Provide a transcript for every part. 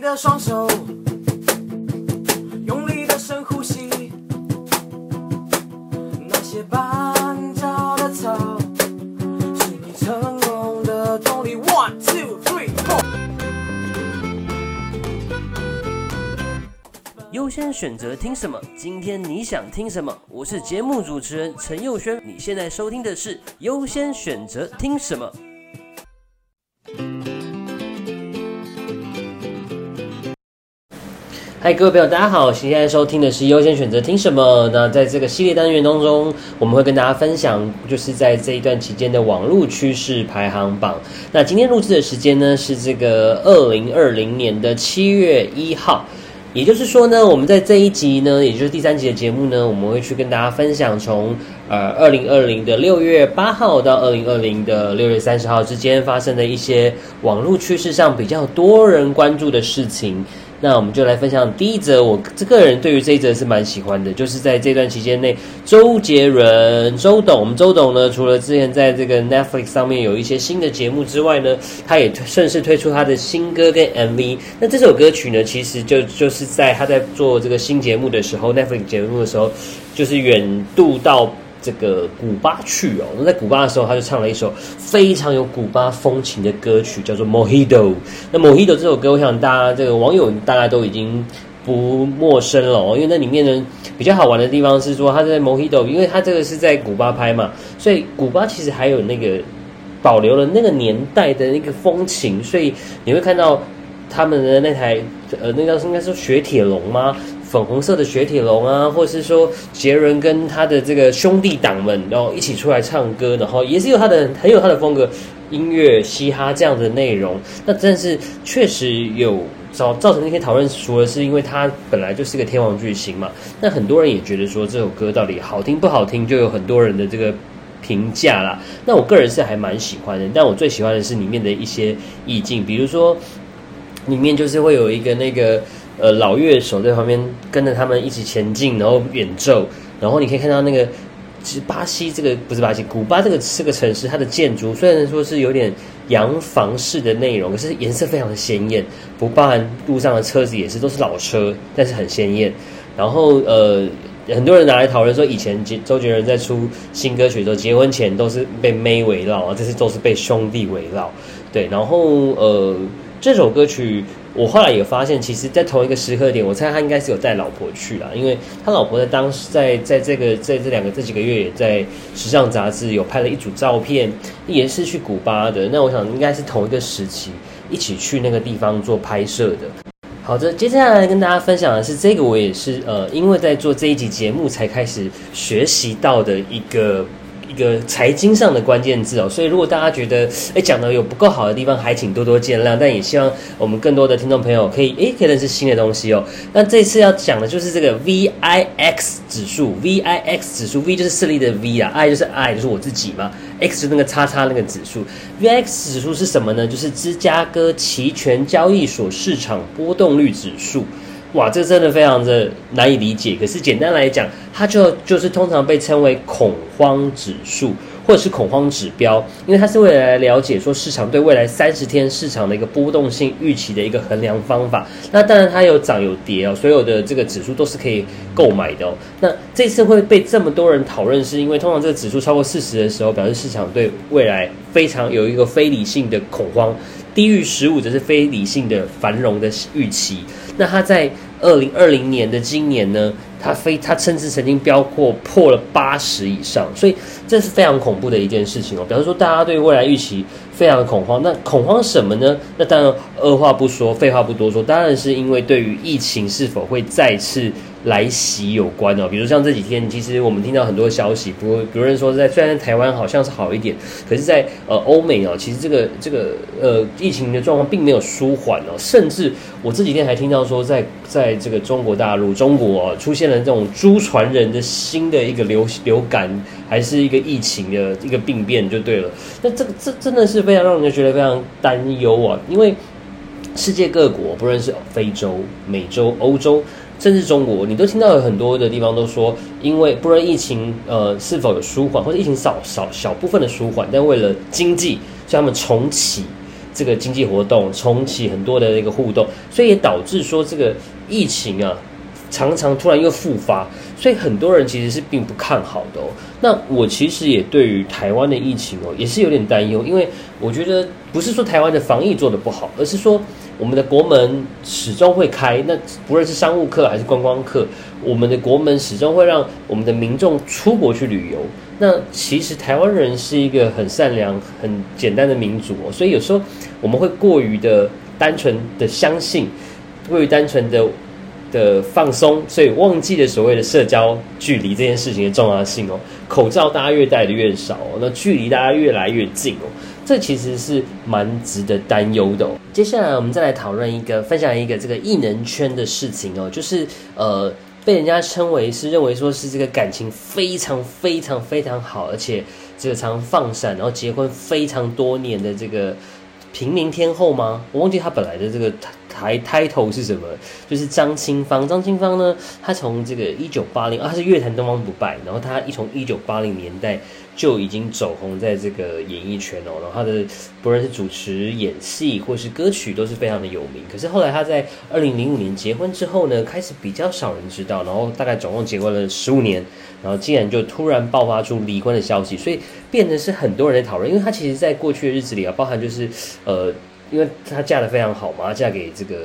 你的双手，用力的深呼吸。那些绊脚的草，是你成功的动力。One, two, three, four。优先选择听什么？今天你想听什么？我是节目主持人陈佑轩，你现在收听的是优先选择听什么。嗨，各位朋友，大家好！现在收听的是优先选择听什么？那在这个系列单元当中，我们会跟大家分享，就是在这一段期间的网络趋势排行榜。那今天录制的时间呢，是这个二零二零年的七月一号。也就是说呢，我们在这一集呢，也就是第三集的节目呢，我们会去跟大家分享从呃二零二零的六月八号到二零二零的六月三十号之间发生的一些网络趋势上比较多人关注的事情。那我们就来分享第一则，我这个人对于这一则是蛮喜欢的，就是在这段期间内，周杰伦周董，我们周董呢，除了之前在这个 Netflix 上面有一些新的节目之外呢，他也顺势推出他的新歌跟 MV。那这首歌曲呢，其实就就是在他在做这个新节目的时候，Netflix 节目的时候，就是远渡到。这个古巴去哦，那在古巴的时候，他就唱了一首非常有古巴风情的歌曲，叫做《Mojito》。那《Mojito》这首歌，我想大家这个网友大家都已经不陌生了哦，因为那里面呢比较好玩的地方是说，他在《Mojito》，因为他这个是在古巴拍嘛，所以古巴其实还有那个保留了那个年代的那个风情，所以你会看到他们的那台呃，那叫应该是雪铁龙吗？粉红色的雪铁龙啊，或是说杰伦跟他的这个兄弟党们，然后一起出来唱歌，然后也是有他的很有他的风格，音乐嘻哈这样的内容。那但是确实有造造成那些讨论，除了是因为他本来就是个天王巨星嘛，那很多人也觉得说这首歌到底好听不好听，就有很多人的这个评价啦。那我个人是还蛮喜欢的，但我最喜欢的是里面的一些意境，比如说里面就是会有一个那个。呃，老乐手在旁边跟着他们一起前进，然后演奏，然后你可以看到那个，其实巴西这个不是巴西，古巴这个这个城市，它的建筑虽然说是有点洋房式的内容，可是颜色非常的鲜艳，不包含路上的车子也是都是老车，但是很鲜艳。然后呃，很多人拿来讨论说，以前周周杰伦在出新歌曲的时候，结婚前都是被妹围绕啊，这次都是被兄弟围绕。对，然后呃，这首歌曲。我后来也发现，其实，在同一个时刻点，我猜他应该是有带老婆去了，因为他老婆在当时在在这个在这两个这几个月，也在时尚杂志有拍了一组照片，也是去古巴的。那我想应该是同一个时期一起去那个地方做拍摄的。好的，接下来跟大家分享的是这个，我也是呃，因为在做这一集节目才开始学习到的一个。一个财经上的关键字哦，所以如果大家觉得哎讲的有不够好的地方，还请多多见谅。但也希望我们更多的听众朋友可以哎可以认识新的东西哦。那这次要讲的就是这个 VIX 指数，VIX 指数，V 就是胜利的 V 啊，I 就是 I 就是我自己嘛，X 那个叉叉那个指数，VIX 指数是什么呢？就是芝加哥期权交易所市场波动率指数。哇，这真的非常的难以理解。可是简单来讲，它就就是通常被称为恐慌指数。或者是恐慌指标，因为它是为了来了解说市场对未来三十天市场的一个波动性预期的一个衡量方法。那当然它有涨有跌哦，所有的这个指数都是可以购买的哦。那这次会被这么多人讨论，是因为通常这个指数超过四十的时候，表示市场对未来非常有一个非理性的恐慌；低于十五则是非理性的繁荣的预期。那它在二零二零年的今年呢？它非它甚至曾经飙过破了八十以上，所以这是非常恐怖的一件事情哦。比方说，大家对未来预期非常的恐慌，那恐慌什么呢？那当然二话不说，废话不多说，当然是因为对于疫情是否会再次。来袭有关哦，比如像这几天，其实我们听到很多消息，不过有人说在虽然台湾好像是好一点，可是，在呃欧美哦，其实这个这个呃疫情的状况并没有舒缓哦，甚至我这几天还听到说，在在这个中国大陆，中国出现了这种猪传人的新的一个流流感，还是一个疫情的一个病变就对了。那这个这真的是非常让人家觉得非常担忧啊，因为世界各国，不论是非洲、美洲、欧洲。甚至中国，你都听到有很多的地方都说，因为不论疫情呃是否有舒缓，或者疫情少少小部分的舒缓，但为了经济，叫他们重启这个经济活动，重启很多的那个互动，所以也导致说这个疫情啊，常常突然又复发，所以很多人其实是并不看好的哦。那我其实也对于台湾的疫情哦，也是有点担忧，因为我觉得不是说台湾的防疫做得不好，而是说我们的国门始终会开，那不论是商务客还是观光客，我们的国门始终会让我们的民众出国去旅游。那其实台湾人是一个很善良、很简单的民族哦，所以有时候我们会过于的单纯的相信，过于单纯的的放松，所以忘记了所谓的社交距离这件事情的重要性哦。口罩大家越戴的越少哦，那距离大家越来越近哦，这其实是蛮值得担忧的哦。接下来我们再来讨论一个、分享一个这个艺能圈的事情哦，就是呃。被人家称为是认为说是这个感情非常非常非常好，而且这个常放闪，然后结婚非常多年的这个平民天后吗？我忘记她本来的这个台抬头是什么，就是张清芳。张清芳呢，她从这个一九八零，啊，她是乐坛东方不败，然后她一从一九八零年代。就已经走红在这个演艺圈哦，然后他的不论是主持、演戏或是歌曲都是非常的有名。可是后来他在二零零五年结婚之后呢，开始比较少人知道，然后大概总共结婚了十五年，然后竟然就突然爆发出离婚的消息，所以变得是很多人在讨论。因为他其实在过去的日子里啊，包含就是呃，因为她嫁的非常好嘛，嫁给这个。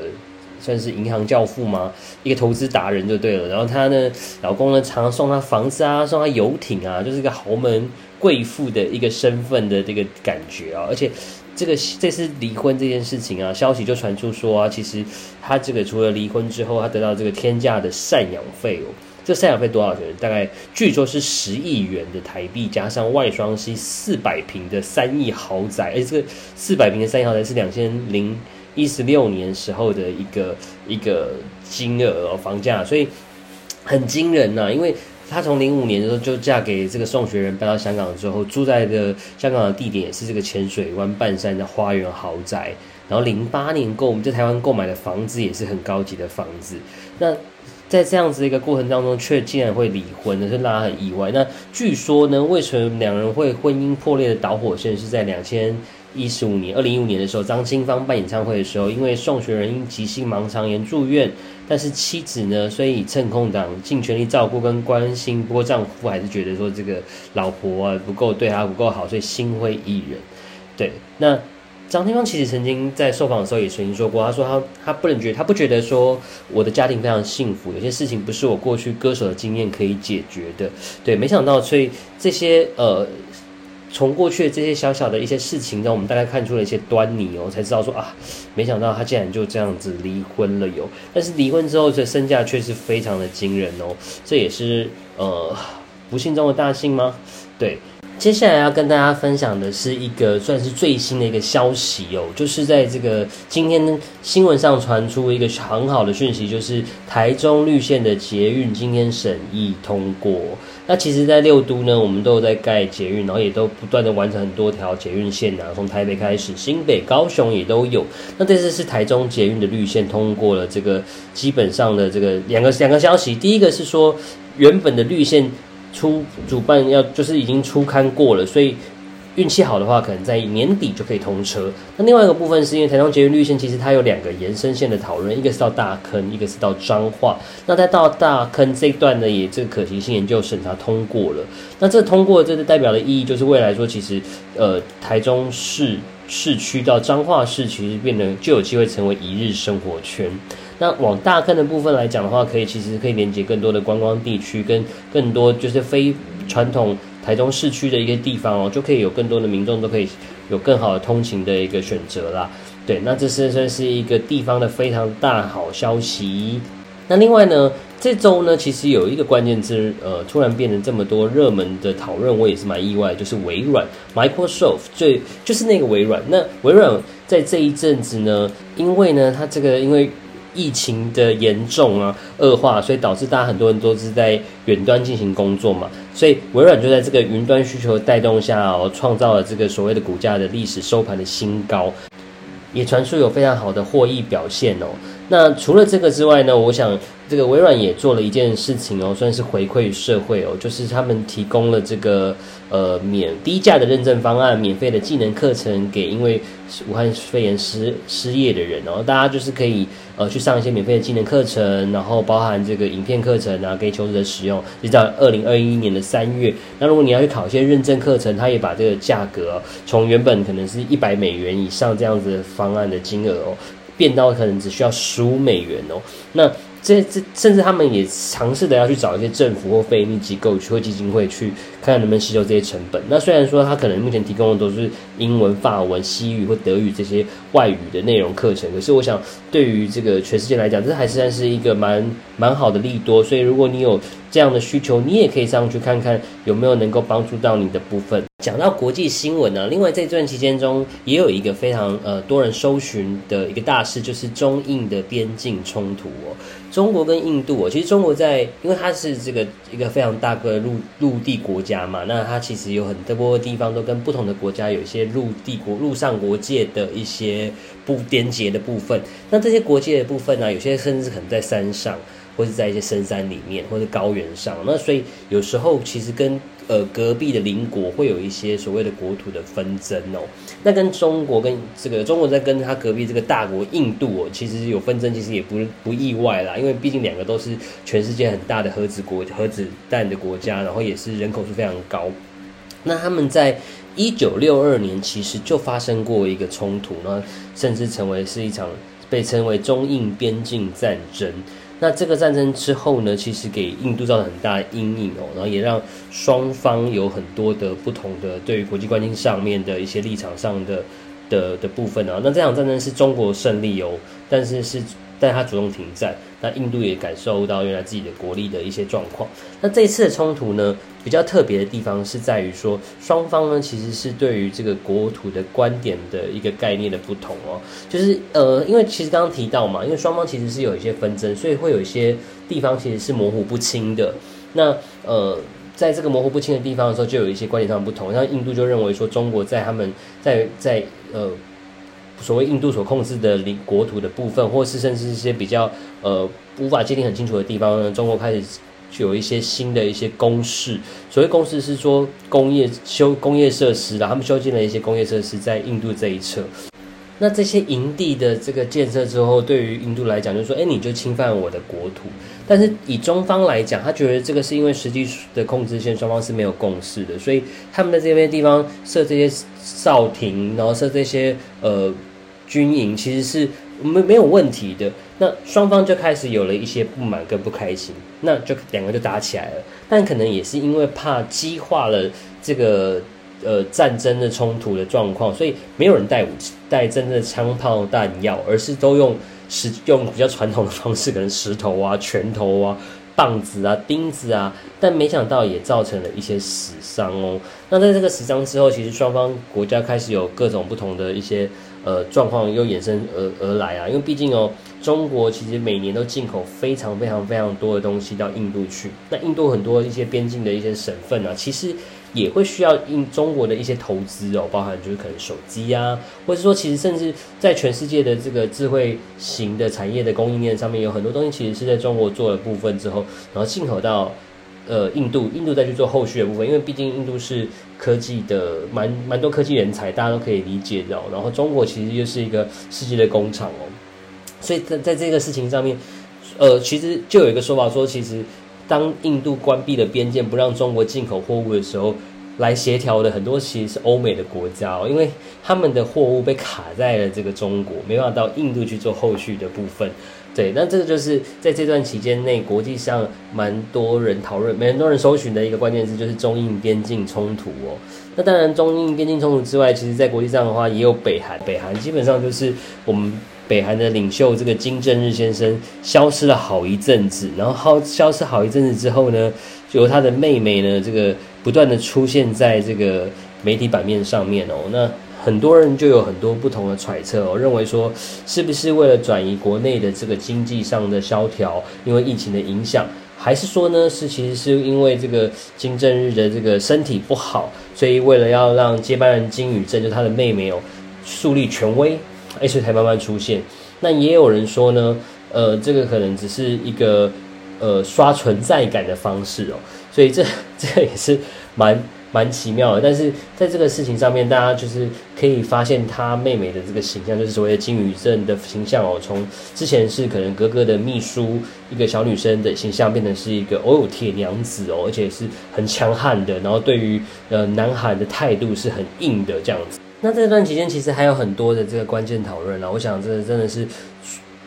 算是银行教父嘛？一个投资达人就对了。然后她呢，老公呢常常送她房子啊，送她游艇啊，就是一个豪门贵妇的一个身份的这个感觉啊。而且这个这次离婚这件事情啊，消息就传出说啊，其实他这个除了离婚之后，他得到这个天价的赡养费哦。这赡养费多少钱？大概据说是十亿元的台币，加上外双溪四百平的三亿豪宅。而且这个四百平的三亿豪宅是两千零。一十六年时候的一个一个金额哦，房价，所以很惊人呐。因为她从零五年的时候就嫁给这个宋学仁，搬到香港之后，住在的香港的地点也是这个浅水湾半山的花园豪宅。然后零八年购我们在台湾购买的房子也是很高级的房子。那在这样子的一个过程当中，却竟然会离婚，那是让他很意外。那据说呢，为什么两人会婚姻破裂的导火线是在两千。一十五年，二零一五年的时候，张清芳办演唱会的时候，因为宋学仁因急性盲肠炎住院，但是妻子呢，所以趁空档尽全力照顾跟关心，不过丈夫还是觉得说这个老婆啊不够对他不够好，所以心灰意冷。对，那张清芳其实曾经在受访的时候也曾经说过，他说他他不能觉得他不觉得说我的家庭非常幸福，有些事情不是我过去歌手的经验可以解决的。对，没想到，所以这些呃。从过去的这些小小的一些事情，让我们大概看出了一些端倪哦，才知道说啊，没想到他竟然就这样子离婚了哟。但是离婚之后，这身价却是非常的惊人哦，这也是呃不幸中的大幸吗？对。接下来要跟大家分享的是一个算是最新的一个消息哦，就是在这个今天新闻上传出一个很好的讯息，就是台中绿线的捷运今天审议通过。那其实，在六都呢，我们都有在盖捷运，然后也都不断的完成很多条捷运线啊，从台北开始，新北、高雄也都有。那这次是台中捷运的绿线通过了，这个基本上的这个两个两个消息，第一个是说原本的绿线。出主办要就是已经出刊过了，所以运气好的话，可能在年底就可以通车。那另外一个部分是因为台中捷运绿线，其实它有两个延伸线的讨论，一个是到大坑，一个是到彰化。那在到大坑这一段呢，也这个可行性研究审查通过了。那这通过，这是代表的意义，就是未来说，其实呃台中市市区到彰化市，其实变得就有机会成为一日生活圈。那往大坑的部分来讲的话，可以其实可以连接更多的观光地区，跟更多就是非传统台中市区的一个地方哦，就可以有更多的民众都可以有更好的通勤的一个选择啦。对，那这是算是一个地方的非常大好消息。那另外呢，这周呢，其实有一个关键字，呃，突然变成这么多热门的讨论，我也是蛮意外，就是微软 Microsoft，最就是那个微软。那微软在这一阵子呢，因为呢，它这个因为疫情的严重啊恶化，所以导致大家很多人都是在远端进行工作嘛，所以微软就在这个云端需求带动下哦，创造了这个所谓的股价的历史收盘的新高，也传出有非常好的获益表现哦。那除了这个之外呢，我想这个微软也做了一件事情哦，算是回馈社会哦，就是他们提供了这个呃免低价的认证方案，免费的技能课程给因为武汉肺炎失失业的人哦，大家就是可以呃去上一些免费的技能课程，然后包含这个影片课程啊，给求职者使用，直到二零二一年的三月。那如果你要去考一些认证课程，它也把这个价格从原本可能是一百美元以上这样子的方案的金额哦。变到可能只需要十五美元哦，那这这甚至他们也尝试的要去找一些政府或非营利机构或基金会去看看能不能吸收这些成本。那虽然说他可能目前提供的都是英文、法文、西语或德语这些外语的内容课程，可是我想对于这个全世界来讲，这还是算是一个蛮蛮好的利多。所以如果你有这样的需求，你也可以上去看看有没有能够帮助到你的部分。讲到国际新闻呢，另外这段期间中也有一个非常呃多人搜寻的一个大事，就是中印的边境冲突哦。中国跟印度哦，其实中国在因为它是这个一个非常大个陆陆地国家嘛，那它其实有很多地方都跟不同的国家有一些陆地国陆上国界的一些不边界的部分。那这些国界的部分呢，有些甚至可能在山上，或者在一些深山里面，或者高原上。那所以有时候其实跟呃，隔壁的邻国会有一些所谓的国土的纷争哦。那跟中国跟这个中国在跟他隔壁这个大国印度哦，其实有纷争，其实也不不意外啦。因为毕竟两个都是全世界很大的核子国核子弹的国家，然后也是人口数非常高。那他们在一九六二年其实就发生过一个冲突，那甚至成为是一场被称为中印边境战争。那这个战争之后呢，其实给印度造成很大的阴影哦，然后也让双方有很多的不同的对于国际关系上面的一些立场上的的的部分啊。那这场战争是中国胜利哦，但是是。但他主动停战，那印度也感受到原来自己的国力的一些状况。那这一次的冲突呢，比较特别的地方是在于说，双方呢其实是对于这个国土的观点的一个概念的不同哦。就是呃，因为其实刚刚提到嘛，因为双方其实是有一些纷争，所以会有一些地方其实是模糊不清的。那呃，在这个模糊不清的地方的时候，就有一些观点上不同。像印度就认为说，中国在他们在在呃。所谓印度所控制的领国土的部分，或是甚至一些比较呃无法界定很清楚的地方呢，中国开始就有一些新的一些公式。所谓公式是说工业修工业设施然他们修建了一些工业设施在印度这一侧。那这些营地的这个建设之后，对于印度来讲，就是说，哎，你就侵犯我的国土。但是以中方来讲，他觉得这个是因为实际的控制线双方是没有共识的，所以他们在这边地方设这些哨亭，然后设这些呃。军营其实是没没有问题的，那双方就开始有了一些不满跟不开心，那就两个就打起来了。但可能也是因为怕激化了这个呃战争的冲突的状况，所以没有人带武器、带真正的枪炮弹药，而是都用石用比较传统的方式，可能石头啊、拳头啊。棒子啊，钉子啊，但没想到也造成了一些死伤哦。那在这个死伤之后，其实双方国家开始有各种不同的一些呃状况又衍生而而来啊。因为毕竟哦，中国其实每年都进口非常非常非常多的东西到印度去。那印度很多一些边境的一些省份啊，其实。也会需要印中国的一些投资哦，包含就是可能手机啊，或者说其实甚至在全世界的这个智慧型的产业的供应链上面，有很多东西其实是在中国做了部分之后，然后进口到呃印度，印度再去做后续的部分，因为毕竟印度是科技的蛮蛮多科技人才，大家都可以理解的。然后中国其实又是一个世界的工厂哦，所以在在这个事情上面，呃，其实就有一个说法说，其实。当印度关闭了边界，不让中国进口货物的时候，来协调的很多其实是欧美的国家哦，因为他们的货物被卡在了这个中国，没办法到印度去做后续的部分。对，那这个就是在这段期间内，国际上蛮多人讨论、蛮多人搜寻的一个关键字，就是中印边境冲突哦。那当然，中印边境冲突之外，其实在国际上的话，也有北韩。北韩基本上就是我们。北韩的领袖这个金正日先生消失了好一阵子，然后好消失好一阵子之后呢，就由他的妹妹呢，这个不断的出现在这个媒体版面上面哦。那很多人就有很多不同的揣测哦，认为说是不是为了转移国内的这个经济上的萧条，因为疫情的影响，还是说呢是其实是因为这个金正日的这个身体不好，所以为了要让接班人金宇镇就他的妹妹哦树立权威。H 才慢慢出现，那也有人说呢，呃，这个可能只是一个呃刷存在感的方式哦，所以这 这个也是蛮。蛮奇妙的，但是在这个事情上面，大家就是可以发现他妹妹的这个形象，就是所谓的金宇镇的形象哦。从之前是可能哥哥的秘书，一个小女生的形象，变成是一个哦铁娘子哦，而且是很强悍的，然后对于呃南韩的态度是很硬的这样子。那这段期间其实还有很多的这个关键讨论啊，我想这真的是。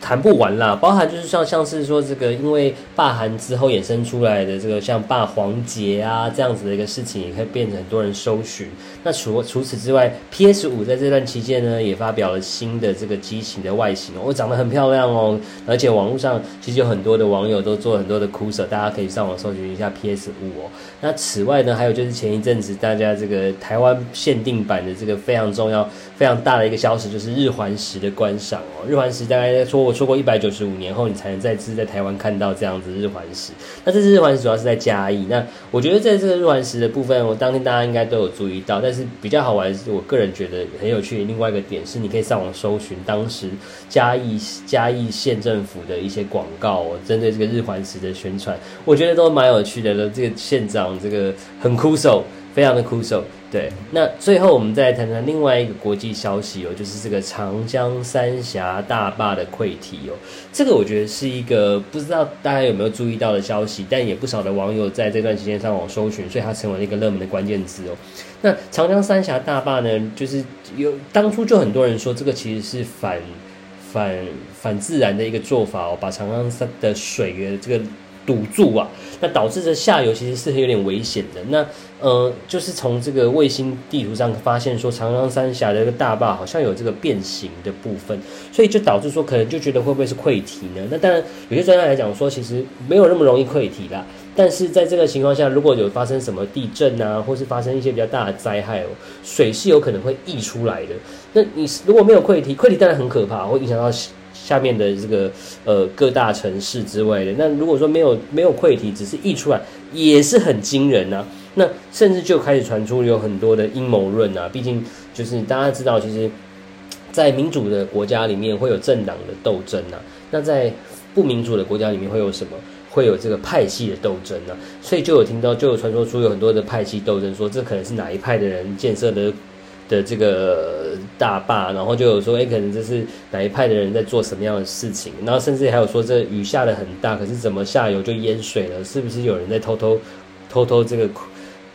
谈不完啦，包含就是像像是说这个，因为霸韩之后衍生出来的这个像霸皇节啊这样子的一个事情，也可以变成很多人搜寻。那除除此之外，PS 五在这段期间呢，也发表了新的这个机型的外形哦，长得很漂亮哦，而且网络上其实有很多的网友都做很多的哭手，大家可以上网搜寻一下 PS 五哦。那此外呢，还有就是前一阵子大家这个台湾限定版的这个非常重要、非常大的一个消息，就是日环食的观赏哦。日环食大概在说。我说过，一百九十五年后，你才能再次在台湾看到这样子日环食。那这次日环食主要是在嘉义。那我觉得在这个日环食的部分，我当天大家应该都有注意到。但是比较好玩我个人觉得很有趣的另外一个点是，你可以上网搜寻当时嘉义嘉义县政府的一些广告，针对这个日环食的宣传，我觉得都蛮有趣的。这个县长这个很酷手。非常的酷手，对。那最后我们再谈谈另外一个国际消息哦，就是这个长江三峡大坝的溃堤哦。这个我觉得是一个不知道大家有没有注意到的消息，但也不少的网友在这段时间上网搜寻，所以它成为了一个热门的关键词哦。那长江三峡大坝呢，就是有当初就很多人说这个其实是反反反自然的一个做法哦，把长江三的水源这个。堵住啊，那导致这下游其实是有点危险的。那呃，就是从这个卫星地图上发现说，长江三峡的这个大坝好像有这个变形的部分，所以就导致说可能就觉得会不会是溃堤呢？那当然，有些专家来讲说，其实没有那么容易溃堤啦。但是在这个情况下，如果有发生什么地震啊，或是发生一些比较大的灾害哦，水是有可能会溢出来的。那你如果没有溃堤，溃堤当然很可怕，会影响到。下面的这个呃各大城市之外的，那如果说没有没有溃堤，只是溢出来，也是很惊人呐。那甚至就开始传出有很多的阴谋论啊。毕竟就是大家知道，其实，在民主的国家里面会有政党的斗争呐。那在不民主的国家里面会有什么？会有这个派系的斗争呢？所以就有听到，就有传说出有很多的派系斗争，说这可能是哪一派的人建设的。的这个大坝，然后就有说，哎，可能这是哪一派的人在做什么样的事情，然后甚至还有说，这雨下的很大，可是怎么下游就淹水了？是不是有人在偷偷、偷偷这个、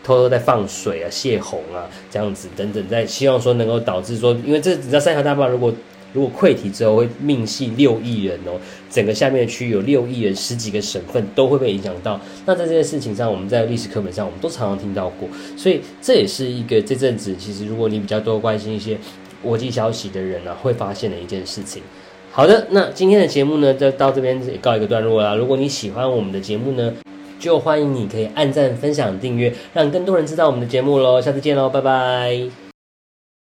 偷偷在放水啊、泄洪啊这样子等等，在希望说能够导致说，因为这你知道三峡大坝如果。如果溃堤之后会命系六亿人哦，整个下面的区域有六亿人，十几个省份都会被影响到。那在这件事情上，我们在历史课本上我们都常常听到过，所以这也是一个这阵子其实如果你比较多关心一些国际消息的人呢，会发现的一件事情。好的，那今天的节目呢就到这边告一个段落啦。如果你喜欢我们的节目呢，就欢迎你可以按赞、分享、订阅，让更多人知道我们的节目喽。下次见喽，拜拜。